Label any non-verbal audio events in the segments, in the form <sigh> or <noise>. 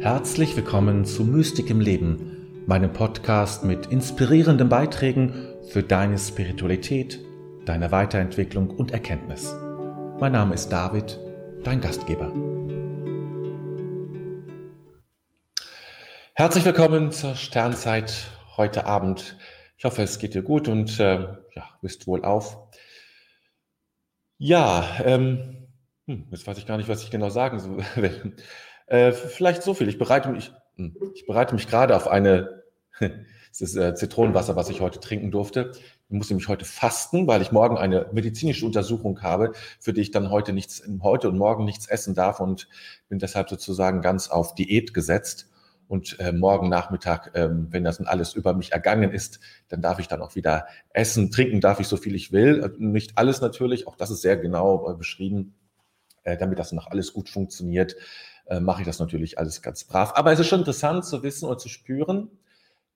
Herzlich willkommen zu Mystik im Leben, meinem Podcast mit inspirierenden Beiträgen für deine Spiritualität, deine Weiterentwicklung und Erkenntnis. Mein Name ist David, dein Gastgeber. Herzlich willkommen zur Sternzeit heute Abend. Ich hoffe, es geht dir gut und äh, ja, bist wohl auf. Ja, ähm, hm, jetzt weiß ich gar nicht, was ich genau sagen will. Äh, vielleicht so viel. Ich bereite mich, ich bereite mich gerade auf eine, <laughs> es ist äh, Zitronenwasser, was ich heute trinken durfte. Ich muss nämlich heute fasten, weil ich morgen eine medizinische Untersuchung habe, für die ich dann heute nichts, heute und morgen nichts essen darf und bin deshalb sozusagen ganz auf Diät gesetzt. Und äh, morgen Nachmittag, ähm, wenn das alles über mich ergangen ist, dann darf ich dann auch wieder essen, trinken darf ich so viel ich will. Äh, nicht alles natürlich, auch das ist sehr genau äh, beschrieben, äh, damit das noch alles gut funktioniert äh, mache ich das natürlich alles ganz brav. Aber es ist schon interessant zu wissen und zu spüren,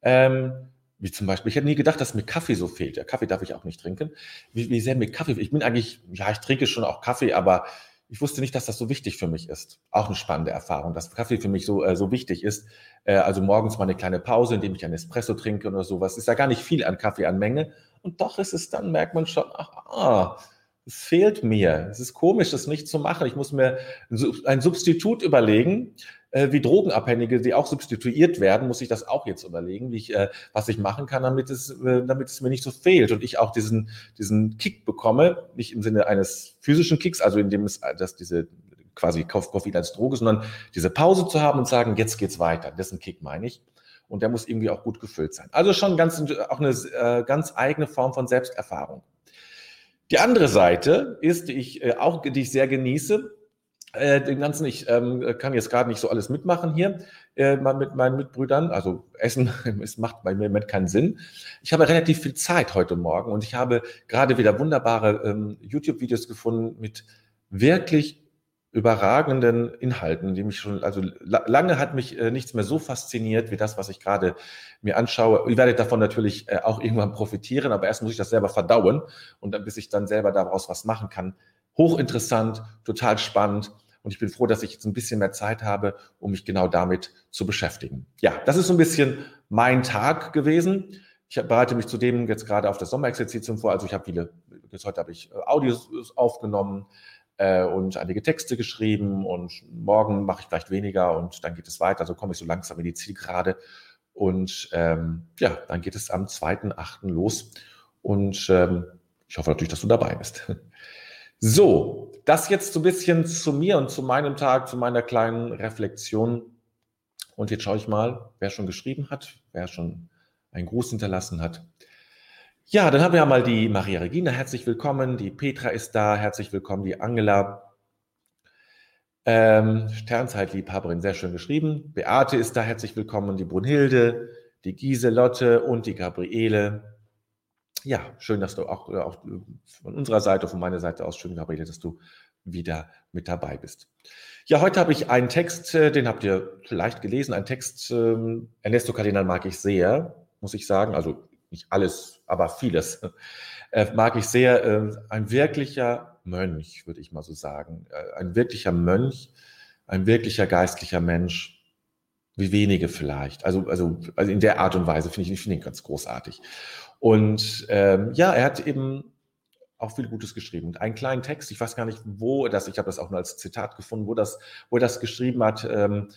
ähm, wie zum Beispiel, ich hätte nie gedacht, dass mir Kaffee so fehlt. Ja, Kaffee darf ich auch nicht trinken. Wie, wie sehr mir Kaffee, ich bin eigentlich, ja, ich trinke schon auch Kaffee, aber ich wusste nicht, dass das so wichtig für mich ist. Auch eine spannende Erfahrung, dass Kaffee für mich so, äh, so wichtig ist. Äh, also morgens mal eine kleine Pause, indem ich einen Espresso trinke oder sowas. Ist ja gar nicht viel an Kaffee an Menge. Und doch ist es dann, merkt man schon, ach, ah, es fehlt mir. Es ist komisch, das nicht zu machen. Ich muss mir ein Substitut überlegen, äh, wie Drogenabhängige, die auch substituiert werden, muss ich das auch jetzt überlegen, wie ich, äh, was ich machen kann, damit es, äh, damit es mir nicht so fehlt und ich auch diesen, diesen Kick bekomme, nicht im Sinne eines physischen Kicks, also in dem es, dass diese quasi Koffein als Droge, sondern diese Pause zu haben und sagen, jetzt geht's weiter. Dessen Kick meine ich. Und der muss irgendwie auch gut gefüllt sein. Also schon ganz, auch eine äh, ganz eigene Form von Selbsterfahrung. Die andere Seite ist, die ich äh, auch, die ich sehr genieße, äh, den ganzen, ich ähm, kann jetzt gerade nicht so alles mitmachen hier äh, mit meinen Mitbrüdern. Also Essen, <laughs> es macht bei mir im Moment keinen Sinn. Ich habe relativ viel Zeit heute Morgen und ich habe gerade wieder wunderbare ähm, YouTube-Videos gefunden mit wirklich überragenden Inhalten, die mich schon, also lange hat mich äh, nichts mehr so fasziniert wie das, was ich gerade mir anschaue. Ihr werdet davon natürlich äh, auch irgendwann profitieren, aber erst muss ich das selber verdauen und dann, bis ich dann selber daraus was machen kann. Hochinteressant, total spannend. Und ich bin froh, dass ich jetzt ein bisschen mehr Zeit habe, um mich genau damit zu beschäftigen. Ja, das ist so ein bisschen mein Tag gewesen. Ich bereite mich zudem jetzt gerade auf das Sommerexerzitium vor. Also ich habe viele, jetzt heute habe ich äh, Audios aufgenommen, äh, und einige Texte geschrieben und morgen mache ich vielleicht weniger und dann geht es weiter. So komme ich so langsam in die Zielgerade. Und ähm, ja, dann geht es am 2.8. los. Und ähm, ich hoffe natürlich, dass du dabei bist. <laughs> So, das jetzt so ein bisschen zu mir und zu meinem Tag, zu meiner kleinen Reflexion. Und jetzt schaue ich mal, wer schon geschrieben hat, wer schon einen Gruß hinterlassen hat. Ja, dann haben wir ja mal die Maria Regina, herzlich willkommen. Die Petra ist da, herzlich willkommen. Die Angela, ähm, Sternzeitliebhaberin, sehr schön geschrieben. Beate ist da, herzlich willkommen. Die Brunhilde, die Giselotte und die Gabriele. Ja, schön, dass du auch, äh, auch von unserer Seite, von meiner Seite aus, schön, Gabriele, dass du wieder mit dabei bist. Ja, heute habe ich einen Text, äh, den habt ihr vielleicht gelesen, ein Text, ähm, Ernesto Cardinal mag ich sehr, muss ich sagen. Also nicht alles, aber vieles, äh, mag ich sehr. Äh, ein wirklicher Mönch, würde ich mal so sagen. Äh, ein wirklicher Mönch, ein wirklicher geistlicher Mensch, wie wenige vielleicht. Also, also, also in der Art und Weise finde ich, ich ihn ganz großartig. Und ähm, ja, er hat eben auch viel Gutes geschrieben. Und einen kleinen Text, ich weiß gar nicht, wo das, ich habe das auch nur als Zitat gefunden, wo das, wo er das geschrieben hat. Ähm,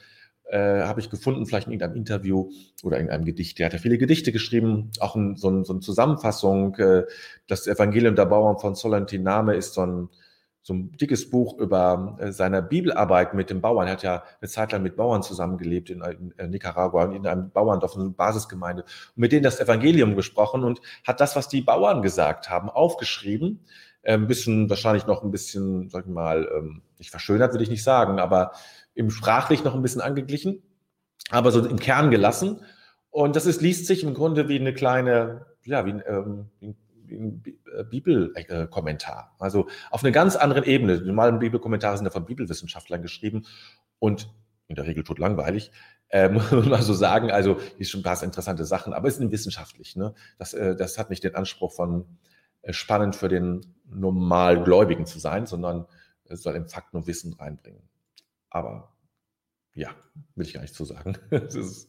äh, habe ich gefunden, vielleicht in irgendeinem Interview oder in einem Gedicht. Der hat ja viele Gedichte geschrieben, auch in, so, ein, so eine Zusammenfassung. Äh, das Evangelium der Bauern von Solentiname ist so ein, so ein dickes Buch über äh, seine Bibelarbeit mit den Bauern. Er hat ja eine Zeit lang mit Bauern zusammengelebt in, in Nicaragua und in einem Bauerndorf, eine Basisgemeinde, und mit denen das Evangelium gesprochen und hat das, was die Bauern gesagt haben, aufgeschrieben. Äh, ein bisschen, wahrscheinlich noch ein bisschen, sag ich mal, ähm, nicht verschönert, würde ich nicht sagen, aber im sprachlich noch ein bisschen angeglichen, aber so im Kern gelassen. Und das ist, liest sich im Grunde wie eine kleine, ja, wie ein, ähm, wie ein äh, Bibelkommentar. Also auf einer ganz anderen Ebene. Die normalen Bibelkommentare sind ja von Bibelwissenschaftlern geschrieben und in der Regel tot langweilig, äh, <laughs> muss man so sagen. Also ist schon ein paar interessante Sachen, aber es ist wissenschaftlich. Ne? Das, äh, das hat nicht den Anspruch von äh, spannend für den Normalgläubigen zu sein, sondern es soll im Fakt nur Wissen reinbringen. Aber ja, will ich gar nicht zu sagen. <laughs> das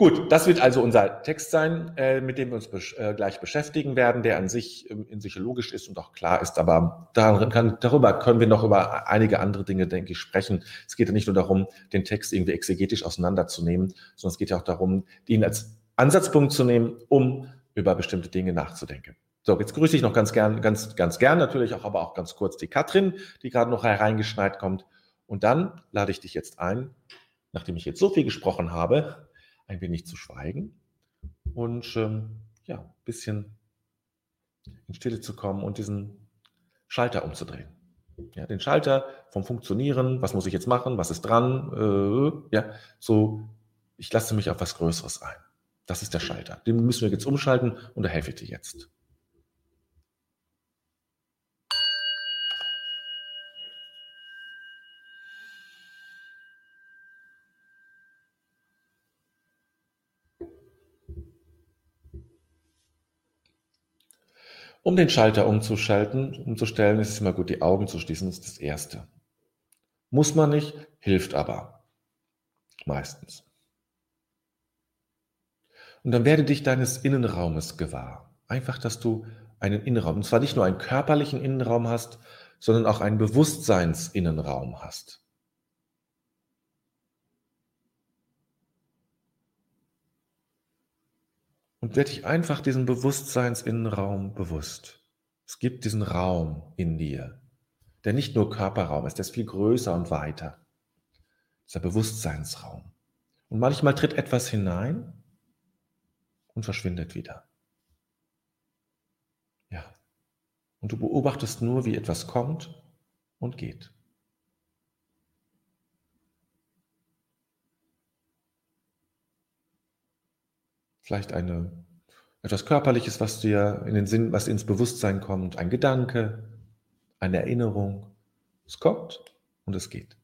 Gut, das wird also unser Text sein, äh, mit dem wir uns besch äh, gleich beschäftigen werden, der an sich ähm, in sich logisch ist und auch klar ist, aber kann, darüber können wir noch über einige andere Dinge, denke ich, sprechen. Es geht ja nicht nur darum, den Text irgendwie exegetisch auseinanderzunehmen, sondern es geht ja auch darum, ihn als Ansatzpunkt zu nehmen, um über bestimmte Dinge nachzudenken. So, jetzt grüße ich noch ganz gern, ganz, ganz gern natürlich auch, aber auch ganz kurz die Katrin, die gerade noch hereingeschneit kommt. Und dann lade ich dich jetzt ein, nachdem ich jetzt so viel gesprochen habe, ein wenig zu schweigen und ähm, ja, ein bisschen in Stille zu kommen und diesen Schalter umzudrehen. Ja, den Schalter vom Funktionieren, was muss ich jetzt machen, was ist dran, äh, ja, so, ich lasse mich auf was Größeres ein. Das ist der Schalter. Den müssen wir jetzt umschalten und da helfe ich dir jetzt. Um den Schalter umzuschalten, umzustellen, ist es immer gut, die Augen zu schließen. Das ist das Erste. Muss man nicht, hilft aber. Meistens. Und dann werde dich deines Innenraumes gewahr. Einfach, dass du einen Innenraum, und zwar nicht nur einen körperlichen Innenraum hast, sondern auch einen Bewusstseinsinnenraum hast. Und werde dich einfach diesem Bewusstseinsinnenraum bewusst. Es gibt diesen Raum in dir, der nicht nur Körperraum ist, der ist viel größer und weiter. Dieser Bewusstseinsraum. Und manchmal tritt etwas hinein und verschwindet wieder. Ja. Und du beobachtest nur, wie etwas kommt und geht. Vielleicht eine, etwas Körperliches, was dir in den Sinn, was ins Bewusstsein kommt, ein Gedanke, eine Erinnerung. Es kommt und es geht.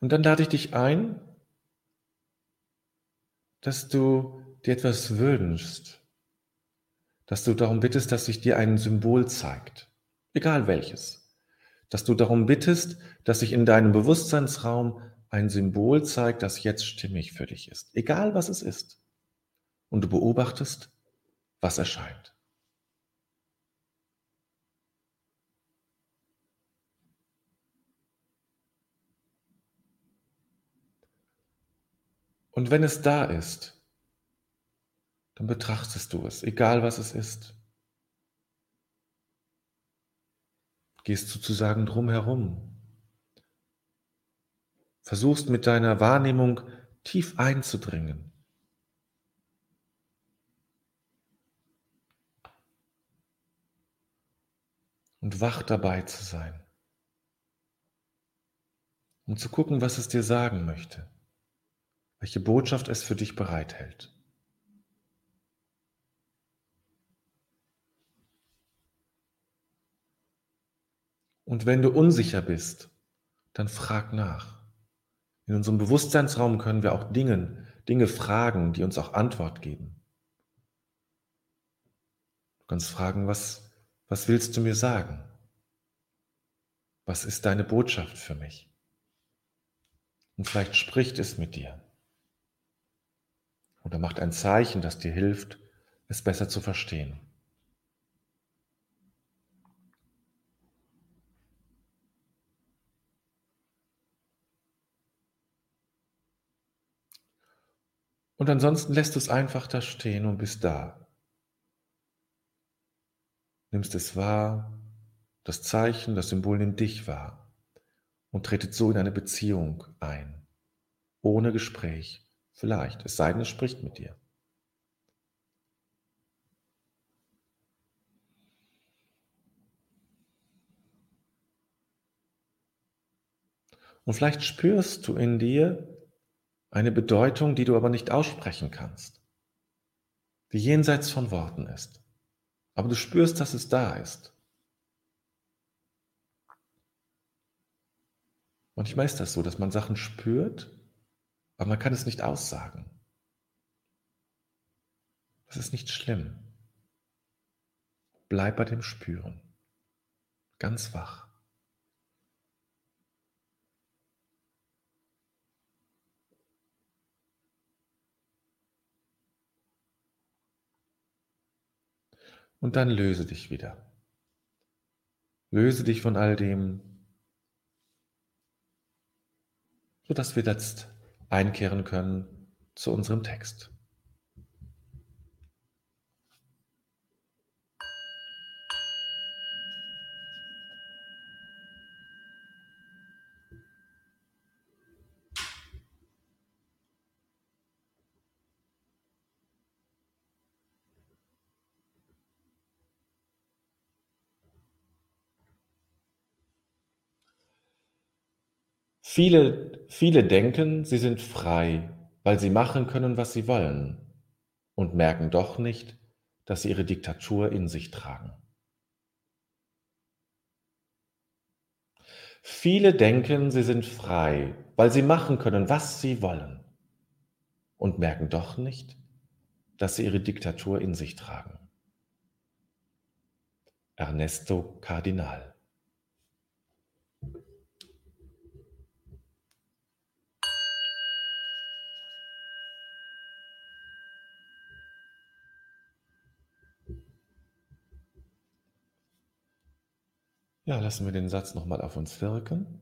Und dann lade ich dich ein, dass du dir etwas wünschst, dass du darum bittest, dass sich dir ein Symbol zeigt, egal welches dass du darum bittest, dass sich in deinem Bewusstseinsraum ein Symbol zeigt, das jetzt stimmig für dich ist, egal was es ist. Und du beobachtest, was erscheint. Und wenn es da ist, dann betrachtest du es, egal was es ist. Gehst sozusagen drumherum. Versuchst mit deiner Wahrnehmung tief einzudringen. Und wach dabei zu sein. Um zu gucken, was es dir sagen möchte. Welche Botschaft es für dich bereithält. Und wenn du unsicher bist, dann frag nach. In unserem Bewusstseinsraum können wir auch Dinge, Dinge fragen, die uns auch Antwort geben. Du kannst fragen, was, was willst du mir sagen? Was ist deine Botschaft für mich? Und vielleicht spricht es mit dir. Oder macht ein Zeichen, das dir hilft, es besser zu verstehen. Und ansonsten lässt du es einfach da stehen und bist da. Nimmst es wahr, das Zeichen, das Symbol nimmt dich wahr und tretet so in eine Beziehung ein. Ohne Gespräch, vielleicht, es sei denn, es spricht mit dir. Und vielleicht spürst du in dir, eine Bedeutung, die du aber nicht aussprechen kannst, die jenseits von Worten ist. Aber du spürst, dass es da ist. Manchmal ist das so, dass man Sachen spürt, aber man kann es nicht aussagen. Das ist nicht schlimm. Bleib bei dem Spüren. Ganz wach. Und dann löse dich wieder. Löse dich von all dem, sodass wir jetzt einkehren können zu unserem Text. Viele, viele denken, sie sind frei, weil sie machen können, was sie wollen und merken doch nicht, dass sie ihre Diktatur in sich tragen. Viele denken, sie sind frei, weil sie machen können, was sie wollen und merken doch nicht, dass sie ihre Diktatur in sich tragen. Ernesto Cardinal Ja, lassen wir den Satz nochmal auf uns wirken.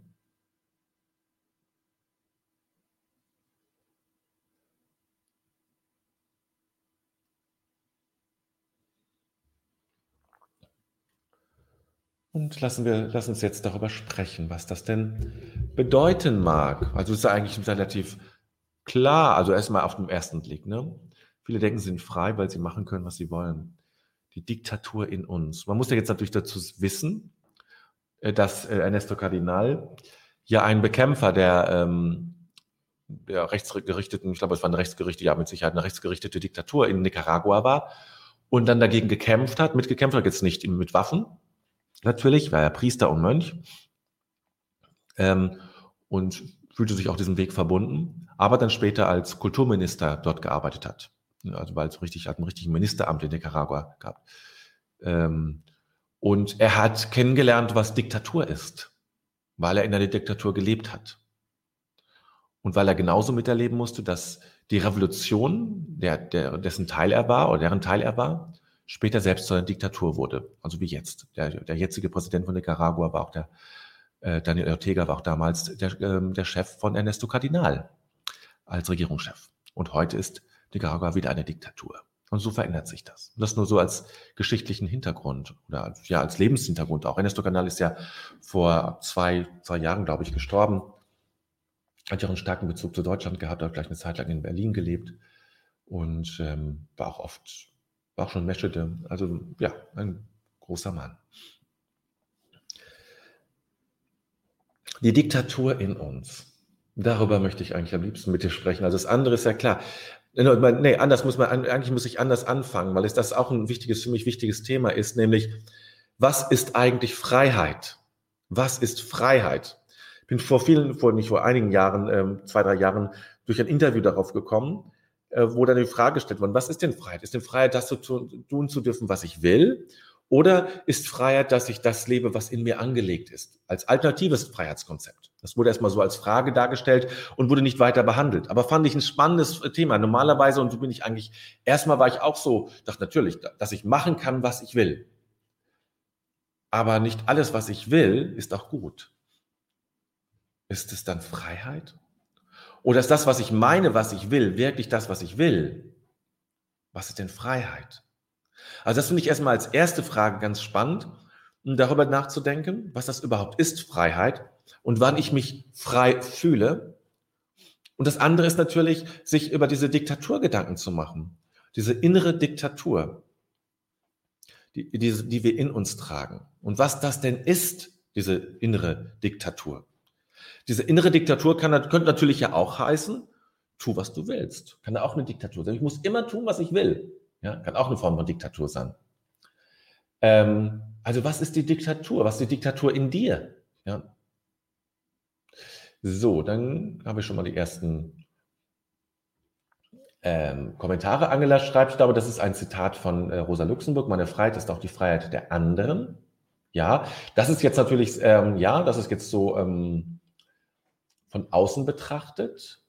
Und lassen wir, lass uns jetzt darüber sprechen, was das denn bedeuten mag. Also es ist eigentlich relativ klar, also erstmal auf dem ersten Blick. Ne? Viele denken, sie sind frei, weil sie machen können, was sie wollen. Die Diktatur in uns. Man muss ja jetzt natürlich dazu wissen, dass äh, Ernesto Cardinal ja ein Bekämpfer der, ähm, der rechtsgerichteten, ich glaube, es war eine rechtsgerichtete, ja mit Sicherheit eine rechtsgerichtete Diktatur in Nicaragua war und dann dagegen gekämpft hat, mitgekämpft hat, jetzt nicht mit Waffen, natürlich, war er Priester und Mönch ähm, und fühlte sich auch diesem Weg verbunden, aber dann später als Kulturminister dort gearbeitet hat. Also weil es richtig, hat ein richtiges Ministeramt in Nicaragua gehabt. Ähm, und er hat kennengelernt, was Diktatur ist, weil er in einer Diktatur gelebt hat. Und weil er genauso miterleben musste, dass die Revolution, der, der, dessen Teil er war oder deren Teil er war, später selbst zu einer Diktatur wurde. Also wie jetzt. Der, der jetzige Präsident von Nicaragua war auch der, äh, Daniel Ortega war auch damals der, äh, der Chef von Ernesto Cardinal als Regierungschef. Und heute ist Nicaragua wieder eine Diktatur. Und so verändert sich das. Und das nur so als geschichtlichen Hintergrund oder als, ja als Lebenshintergrund auch. Ernesto Canal ist ja vor zwei, zwei Jahren, glaube ich, gestorben. Hat ja auch einen starken Bezug zu Deutschland gehabt, hat gleich eine Zeit lang in Berlin gelebt und ähm, war auch oft, war auch schon Meschede. Also ja, ein großer Mann. Die Diktatur in uns. Darüber möchte ich eigentlich am liebsten mit dir sprechen. Also das andere ist ja klar. Nee, anders muss man, eigentlich muss ich anders anfangen, weil es das auch ein wichtiges, für mich wichtiges Thema ist, nämlich, was ist eigentlich Freiheit? Was ist Freiheit? Ich bin vor vielen, vor nicht vor einigen Jahren, ähm, zwei, drei Jahren, durch ein Interview darauf gekommen, äh, wo dann die Frage gestellt wurde, was ist denn Freiheit? Ist denn Freiheit, das zu tun, tun zu dürfen, was ich will? Oder ist Freiheit, dass ich das lebe, was in mir angelegt ist? Als alternatives Freiheitskonzept. Das wurde erstmal so als Frage dargestellt und wurde nicht weiter behandelt. Aber fand ich ein spannendes Thema. Normalerweise, und so bin ich eigentlich, erstmal war ich auch so, dachte natürlich, dass ich machen kann, was ich will. Aber nicht alles, was ich will, ist auch gut. Ist es dann Freiheit? Oder ist das, was ich meine, was ich will, wirklich das, was ich will? Was ist denn Freiheit? Also das finde ich erstmal als erste Frage ganz spannend, um darüber nachzudenken, was das überhaupt ist, Freiheit, und wann ich mich frei fühle. Und das andere ist natürlich, sich über diese Diktatur Gedanken zu machen. Diese innere Diktatur, die, die, die wir in uns tragen. Und was das denn ist, diese innere Diktatur. Diese innere Diktatur kann, könnte natürlich ja auch heißen, tu, was du willst. Kann ja auch eine Diktatur sein. Ich muss immer tun, was ich will. Ja, kann auch eine Form von Diktatur sein. Ähm, also was ist die Diktatur? Was ist die Diktatur in dir? Ja. So, dann habe ich schon mal die ersten Ähm, Kommentare. Angela schreibt, ich glaube, das ist ein Zitat von äh, Rosa Luxemburg. Meine Freiheit ist auch die Freiheit der anderen. Ja, das ist jetzt natürlich, ähm, ja, das ist jetzt so ähm, von außen betrachtet.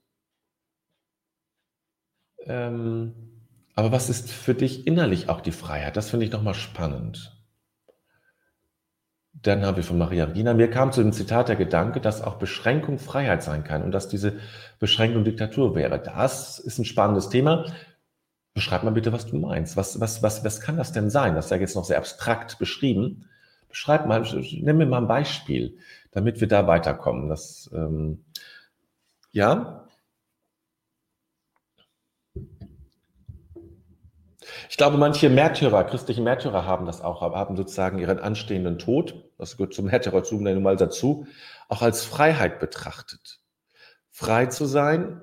Ähm, aber was ist für dich innerlich auch die Freiheit? Das finde ich nochmal spannend. Dann haben wir von Maria Regina, mir kam zu dem Zitat der Gedanke, dass auch Beschränkung Freiheit sein kann und dass diese Beschränkung Diktatur wäre. Das ist ein spannendes Thema. Beschreib mal bitte, was du meinst. Was, was, was, was kann das denn sein? Das ist ja jetzt noch sehr abstrakt beschrieben. Beschreib mal, nimm mir mal ein Beispiel, damit wir da weiterkommen. Das, ähm, ja, Ich glaube, manche Märtyrer, christliche Märtyrer haben das auch, haben sozusagen ihren anstehenden Tod, das gehört zum Märtyrertum nun mal dazu, auch als Freiheit betrachtet. Frei zu sein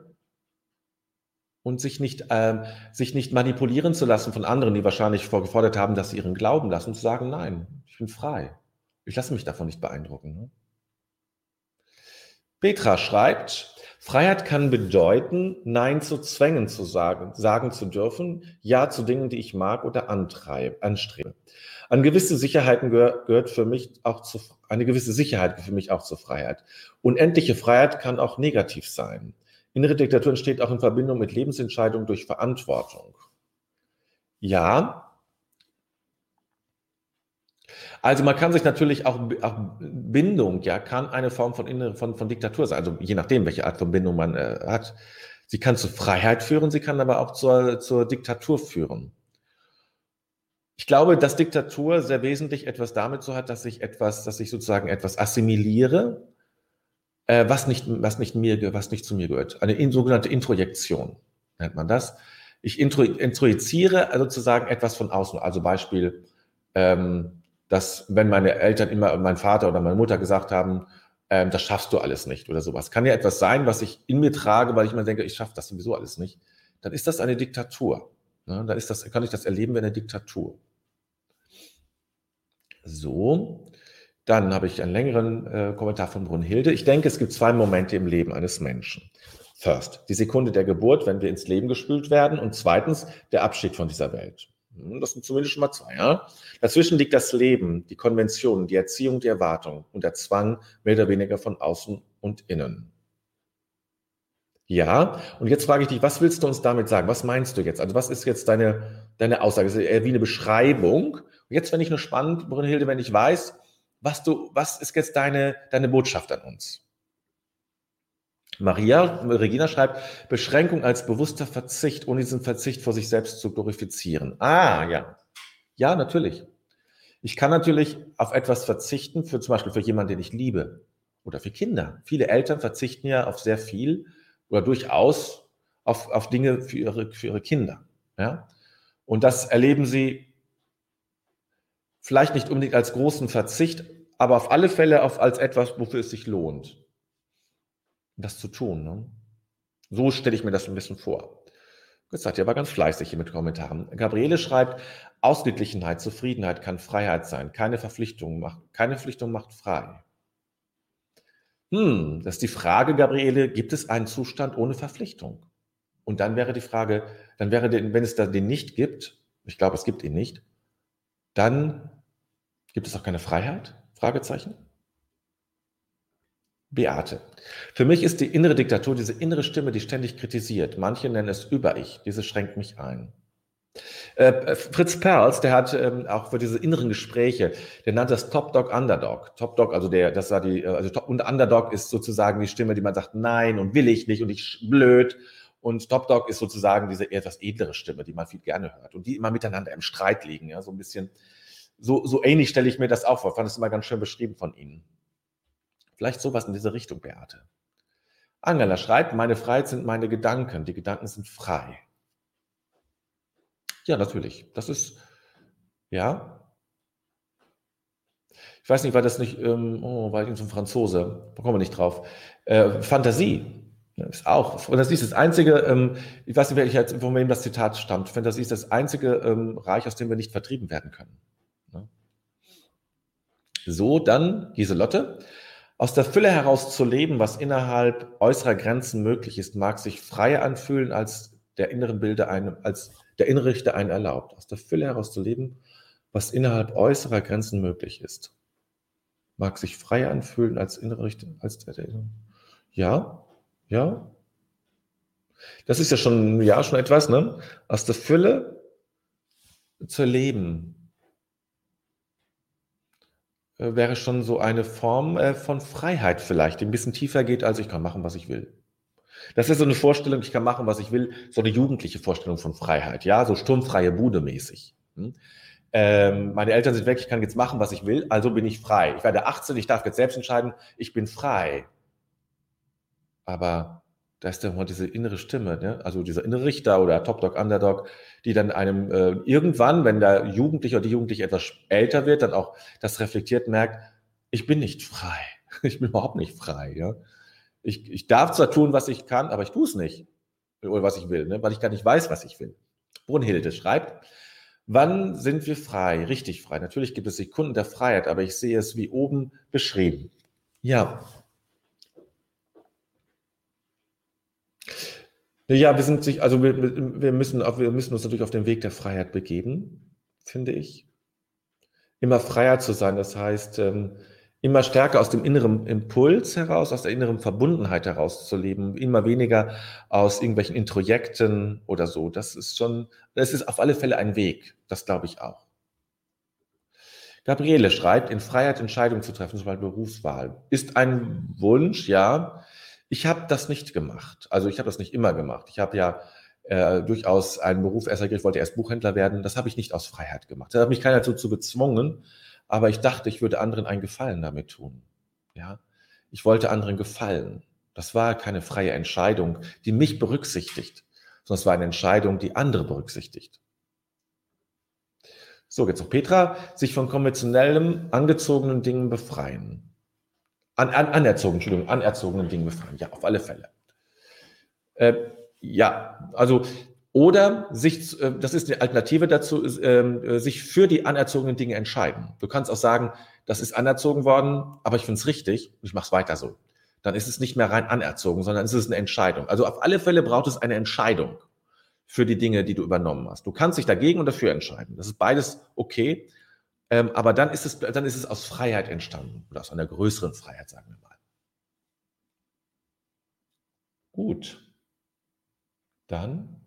und sich nicht, äh, sich nicht manipulieren zu lassen von anderen, die wahrscheinlich vorgefordert haben, dass sie ihren Glauben lassen, zu sagen, nein, ich bin frei. Ich lasse mich davon nicht beeindrucken. Ne? Petra schreibt, Freiheit kann bedeuten, Nein zu Zwängen zu sagen, sagen zu dürfen, Ja zu Dingen, die ich mag oder antreibe, anstrebe. An gewisse Sicherheiten gehör, gehört für mich auch zu, eine gewisse Sicherheit für mich auch zur Freiheit. Unendliche Freiheit kann auch negativ sein. Innere Diktatur entsteht auch in Verbindung mit Lebensentscheidungen durch Verantwortung. Ja, also man kann sich natürlich auch, auch Bindung, ja, kann eine Form von, von, von Diktatur sein, also je nachdem, welche Art von Bindung man äh, hat. Sie kann zur Freiheit führen, sie kann aber auch zur, zur Diktatur führen. Ich glaube, dass Diktatur sehr wesentlich etwas damit so hat, dass ich etwas, dass ich sozusagen etwas assimiliere, äh, was nicht, was nicht mir, was nicht zu mir gehört. Eine in, sogenannte Introjektion nennt man das. Ich intro, introjiziere sozusagen etwas von außen. Also Beispiel, ähm, dass wenn meine Eltern immer, mein Vater oder meine Mutter gesagt haben, ähm, das schaffst du alles nicht oder sowas. Kann ja etwas sein, was ich in mir trage, weil ich mir denke, ich schaffe das sowieso alles nicht. Dann ist das eine Diktatur. Ne? Dann ist das, kann ich das erleben wie eine Diktatur. So, dann habe ich einen längeren äh, Kommentar von Brunhilde. Ich denke, es gibt zwei Momente im Leben eines Menschen. First, die Sekunde der Geburt, wenn wir ins Leben gespült werden. Und zweitens, der Abschied von dieser Welt. Hm, das sind zumindest schon mal zwei. Ja? Dazwischen liegt das Leben, die Konvention, die Erziehung, die Erwartung und der Zwang mehr oder weniger von außen und innen. Ja, und jetzt frage ich dich, was willst du uns damit sagen? Was meinst du jetzt? Also was ist jetzt deine, deine Aussage? Das ist eher wie eine Beschreibung. Und jetzt finde ich nur spannend, Brünnhilde, wenn ich weiß, was du, was ist jetzt deine, deine Botschaft an uns? Maria, Regina schreibt, Beschränkung als bewusster Verzicht, ohne diesen Verzicht vor sich selbst zu glorifizieren. Ah, ja. Ja, natürlich. Ich kann natürlich auf etwas verzichten, für zum Beispiel für jemanden, den ich liebe oder für Kinder. Viele Eltern verzichten ja auf sehr viel oder durchaus auf, auf Dinge für ihre, für ihre Kinder. Ja? Und das erleben sie vielleicht nicht unbedingt als großen Verzicht, aber auf alle Fälle auf, als etwas, wofür es sich lohnt das zu tun. Ne? So stelle ich mir das ein bisschen vor. Jetzt seid ihr aber ganz fleißig hier mit Kommentaren. Gabriele schreibt, Ausgeglichenheit, Zufriedenheit kann Freiheit sein. Keine Verpflichtung macht, keine Verpflichtung macht frei. Hm, das ist die Frage, Gabriele, gibt es einen Zustand ohne Verpflichtung? Und dann wäre die Frage, dann wäre, wenn es da den nicht gibt, ich glaube, es gibt ihn nicht, dann gibt es auch keine Freiheit? Fragezeichen. Beate. Für mich ist die innere Diktatur diese innere Stimme, die ständig kritisiert. Manche nennen es Über-Ich. Diese schränkt mich ein. Äh, Fritz Perls, der hat ähm, auch für diese inneren Gespräche, der nannte das Top Dog Underdog. Top Dog, also der, das war die, äh, also Top, und Underdog ist sozusagen die Stimme, die man sagt, nein und will ich nicht und ich blöd. Und Top Dog ist sozusagen diese etwas edlere Stimme, die man viel gerne hört und die immer miteinander im Streit liegen. Ja, so ein bisschen, so, so ähnlich stelle ich mir das auch vor. Ich fand es immer ganz schön beschrieben von Ihnen. Vielleicht sowas in diese Richtung, Beate. Angela schreibt, meine Freiheit sind meine Gedanken. Die Gedanken sind frei. Ja, natürlich. Das ist, ja. Ich weiß nicht, war das nicht, ähm, oh, war ich so ein Franzose, da kommen wir nicht drauf. Äh, Fantasie ist auch, Fantasie ist das einzige, ähm, ich weiß nicht, welcher, von wem das Zitat stammt. Fantasie ist das einzige ähm, Reich, aus dem wir nicht vertrieben werden können. Ne? So, dann Giselotte. Aus der Fülle heraus zu leben, was innerhalb äußerer Grenzen möglich ist, mag sich freier anfühlen als der inneren Bilder einem, als der innere einen erlaubt, aus der Fülle heraus zu leben, was innerhalb äußerer Grenzen möglich ist. Mag sich frei anfühlen als innere Richter, als der, der Ja, ja. Das ist ja schon, ja, schon etwas, ne? Aus der Fülle zu leben, äh, wäre schon so eine Form äh, von Freiheit vielleicht, die ein bisschen tiefer geht, als ich kann machen, was ich will. Das ist so eine Vorstellung, ich kann machen, was ich will, so eine jugendliche Vorstellung von Freiheit, ja, so sturmfreie Bude mäßig. Hm? Ähm, meine Eltern sind weg, ich kann jetzt machen, was ich will, also bin ich frei. Ich werde 18, ich darf jetzt selbst entscheiden, ich bin frei. Aber da ist ja immer diese innere Stimme, ne? also dieser innere Richter oder Top Dog, Underdog, die dann einem äh, irgendwann, wenn der Jugendliche oder die Jugendliche etwas älter wird, dann auch das reflektiert merkt, ich bin nicht frei. <laughs> Ich bin überhaupt nicht frei. Ja? Ich, ich darf zwar tun, was ich kann, aber ich tue es nicht. Oder was ich will, ne? weil ich gar nicht weiß, was ich will. Brunhilde schreibt, wann sind wir frei? Richtig frei. Natürlich gibt es Sekunden der Freiheit, aber ich sehe es wie oben beschrieben. Ja, Ja, wir sind sich, also wir, wir, müssen, wir müssen uns natürlich auf den Weg der Freiheit begeben, finde ich. Immer freier zu sein, das heißt, ähm, immer stärker aus dem inneren Impuls heraus, aus der inneren Verbundenheit heraus zu leben, immer weniger aus irgendwelchen Introjekten oder so. Das ist schon, das ist auf alle Fälle ein Weg, das glaube ich auch. Gabriele schreibt, in Freiheit Entscheidungen zu treffen, zum Beispiel Berufswahl, ist ein Wunsch, ja, ich habe das nicht gemacht. Also ich habe das nicht immer gemacht. Ich habe ja äh, durchaus einen Beruf erst ich wollte erst Buchhändler werden. Das habe ich nicht aus Freiheit gemacht. Da hat mich keiner dazu gezwungen, aber ich dachte, ich würde anderen einen Gefallen damit tun. Ja, ich wollte anderen gefallen. Das war keine freie Entscheidung, die mich berücksichtigt, sondern es war eine Entscheidung, die andere berücksichtigt. So, jetzt noch Petra, sich von konventionellem, angezogenen Dingen befreien. An, an, anerzogen, Entschuldigung, anerzogenen Dingen befreien. Ja, auf alle Fälle. Äh, ja, also oder sich, äh, das ist eine Alternative dazu, äh, sich für die anerzogenen Dinge entscheiden. Du kannst auch sagen, das ist anerzogen worden, aber ich finde es richtig und ich mache es weiter so. Dann ist es nicht mehr rein anerzogen, sondern es ist eine Entscheidung. Also auf alle Fälle braucht es eine Entscheidung für die Dinge, die du übernommen hast. Du kannst dich dagegen und dafür entscheiden. Das ist beides okay. Ähm, aber dann ist, es, dann ist es aus Freiheit entstanden oder aus einer größeren Freiheit, sagen wir mal. Gut. Dann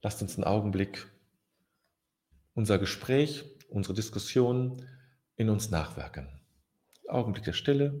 lasst uns einen Augenblick unser Gespräch, unsere Diskussion in uns nachwirken. Augenblick der Stille.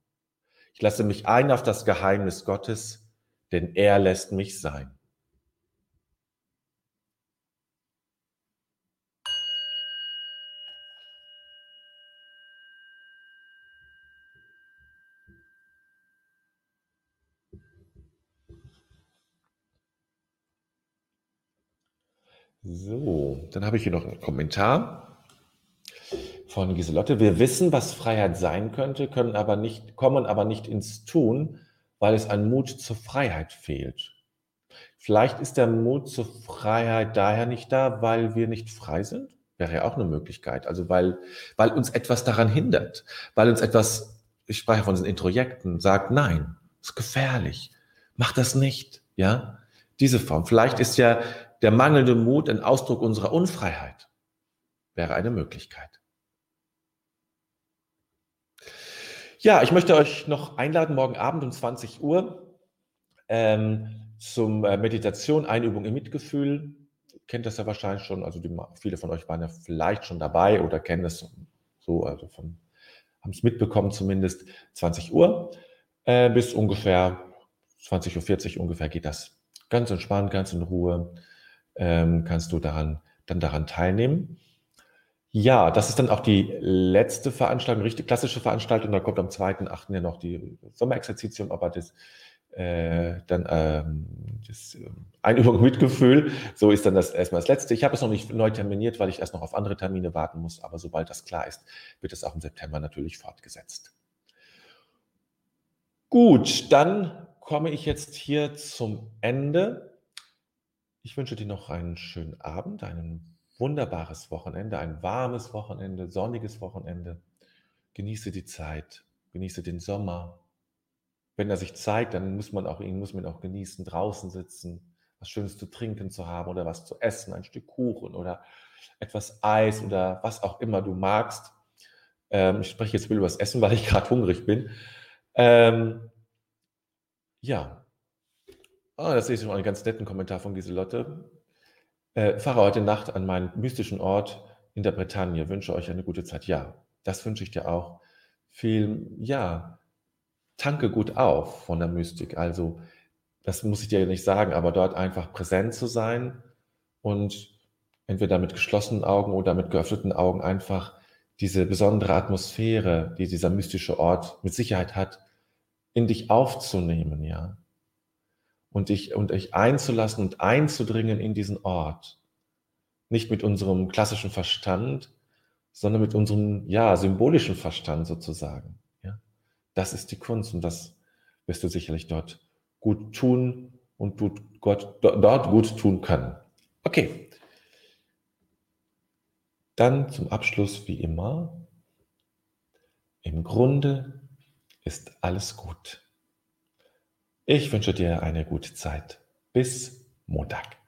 Ich lasse mich ein auf das Geheimnis Gottes, denn er lässt mich sein. So, dann habe ich hier noch einen Kommentar von Giselotte. Wir wissen, was Freiheit sein könnte, können aber nicht, kommen aber nicht ins Tun, weil es an Mut zur Freiheit fehlt. Vielleicht ist der Mut zur Freiheit daher nicht da, weil wir nicht frei sind. Wäre ja auch eine Möglichkeit. Also weil, weil uns etwas daran hindert, weil uns etwas, ich spreche von diesen Introjekten, sagt, nein, ist gefährlich, mach das nicht, ja. Diese Form. Vielleicht ist ja der mangelnde Mut ein Ausdruck unserer Unfreiheit. Wäre eine Möglichkeit. Ja, ich möchte euch noch einladen, morgen Abend um 20 Uhr ähm, zum äh, Meditation, Einübung im Mitgefühl. Kennt das ja wahrscheinlich schon, also die, viele von euch waren ja vielleicht schon dabei oder kennen es so, also von, haben es mitbekommen zumindest, 20 Uhr äh, bis ungefähr 20.40 Uhr ungefähr geht das ganz entspannt, ganz in Ruhe, ähm, kannst du daran, dann daran teilnehmen. Ja, das ist dann auch die letzte Veranstaltung, richtig klassische Veranstaltung. Da kommt am 2.8. ja noch die Sommerexerzitium, aber das äh, dann ähm, das äh, Einübung Mitgefühl. So ist dann das erstmal das Letzte. Ich habe es noch nicht neu terminiert, weil ich erst noch auf andere Termine warten muss. Aber sobald das klar ist, wird es auch im September natürlich fortgesetzt. Gut, dann komme ich jetzt hier zum Ende. Ich wünsche dir noch einen schönen Abend, ein wunderbares Wochenende, ein warmes Wochenende, sonniges Wochenende. Genieße die Zeit, genieße den Sommer, wenn er sich zeigt, dann muss man auch ihn muss man auch genießen, draußen sitzen, was Schönes zu trinken zu haben oder was zu essen, ein Stück Kuchen oder etwas Eis oder was auch immer du magst. Ähm, ich spreche jetzt über das Essen, weil ich gerade hungrig bin. Ähm, ja. Ah, das sehe ich schon einen ganz netten Kommentar von Giselotte. Äh, fahre heute Nacht an meinen mystischen Ort in der Bretagne. Wünsche euch eine gute Zeit. Ja, das wünsche ich dir auch. Viel, ja, tanke gut auf von der Mystik. Also, das muss ich dir nicht sagen, aber dort einfach präsent zu sein und entweder mit geschlossenen Augen oder mit geöffneten Augen einfach diese besondere Atmosphäre, die dieser mystische Ort mit Sicherheit hat, in dich aufzunehmen, ja. Und dich, und dich einzulassen und einzudringen in diesen Ort. Nicht mit unserem klassischen Verstand, sondern mit unserem, ja, symbolischen Verstand sozusagen. Das ist die Kunst und das wirst du sicherlich dort gut tun und du Gott dort gut tun können. Okay. Dann zum Abschluss wie immer. Im Grunde ist alles gut. Ich wünsche dir eine gute Zeit. Bis Montag.